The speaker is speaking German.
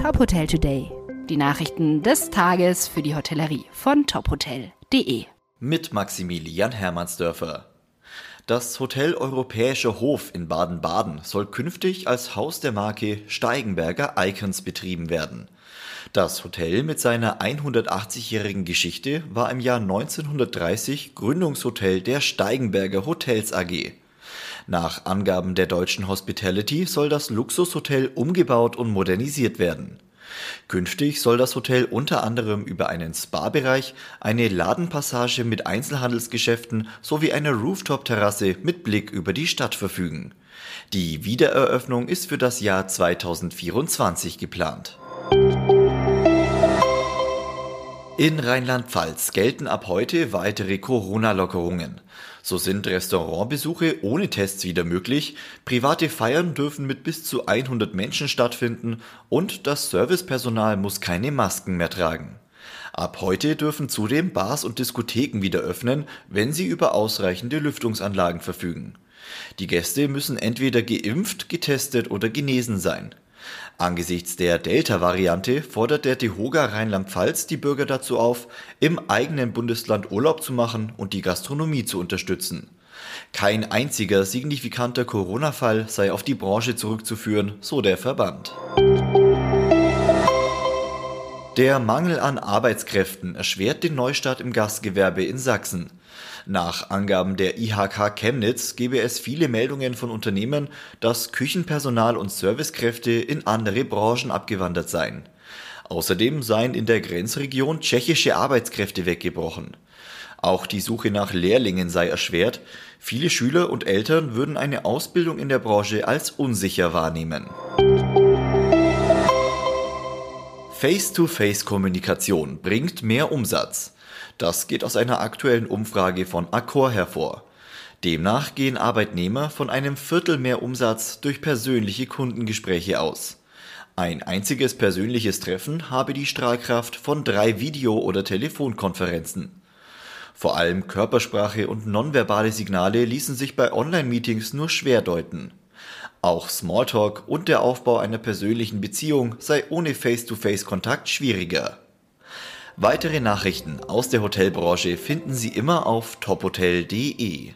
Top Hotel Today. Die Nachrichten des Tages für die Hotellerie von tophotel.de. Mit Maximilian Hermannsdörfer. Das Hotel Europäischer Hof in Baden-Baden soll künftig als Haus der Marke Steigenberger Icons betrieben werden. Das Hotel mit seiner 180-jährigen Geschichte war im Jahr 1930 Gründungshotel der Steigenberger Hotels AG. Nach Angaben der deutschen Hospitality soll das Luxushotel umgebaut und modernisiert werden. Künftig soll das Hotel unter anderem über einen Spa-Bereich, eine Ladenpassage mit Einzelhandelsgeschäften sowie eine Rooftop-Terrasse mit Blick über die Stadt verfügen. Die Wiedereröffnung ist für das Jahr 2024 geplant. In Rheinland-Pfalz gelten ab heute weitere Corona-Lockerungen. So sind Restaurantbesuche ohne Tests wieder möglich, private Feiern dürfen mit bis zu 100 Menschen stattfinden und das Servicepersonal muss keine Masken mehr tragen. Ab heute dürfen zudem Bars und Diskotheken wieder öffnen, wenn sie über ausreichende Lüftungsanlagen verfügen. Die Gäste müssen entweder geimpft, getestet oder genesen sein. Angesichts der Delta-Variante fordert der DEHOGA Rheinland-Pfalz die Bürger dazu auf, im eigenen Bundesland Urlaub zu machen und die Gastronomie zu unterstützen. Kein einziger signifikanter Corona-Fall sei auf die Branche zurückzuführen, so der Verband. Der Mangel an Arbeitskräften erschwert den Neustart im Gastgewerbe in Sachsen. Nach Angaben der IHK Chemnitz gebe es viele Meldungen von Unternehmen, dass Küchenpersonal und Servicekräfte in andere Branchen abgewandert seien. Außerdem seien in der Grenzregion tschechische Arbeitskräfte weggebrochen. Auch die Suche nach Lehrlingen sei erschwert. Viele Schüler und Eltern würden eine Ausbildung in der Branche als unsicher wahrnehmen. Face-to-Face-Kommunikation bringt mehr Umsatz. Das geht aus einer aktuellen Umfrage von Accor hervor. Demnach gehen Arbeitnehmer von einem Viertel mehr Umsatz durch persönliche Kundengespräche aus. Ein einziges persönliches Treffen habe die Strahlkraft von drei Video- oder Telefonkonferenzen. Vor allem Körpersprache und nonverbale Signale ließen sich bei Online-Meetings nur schwer deuten. Auch Smalltalk und der Aufbau einer persönlichen Beziehung sei ohne Face-to-Face-Kontakt schwieriger. Weitere Nachrichten aus der Hotelbranche finden Sie immer auf tophotel.de.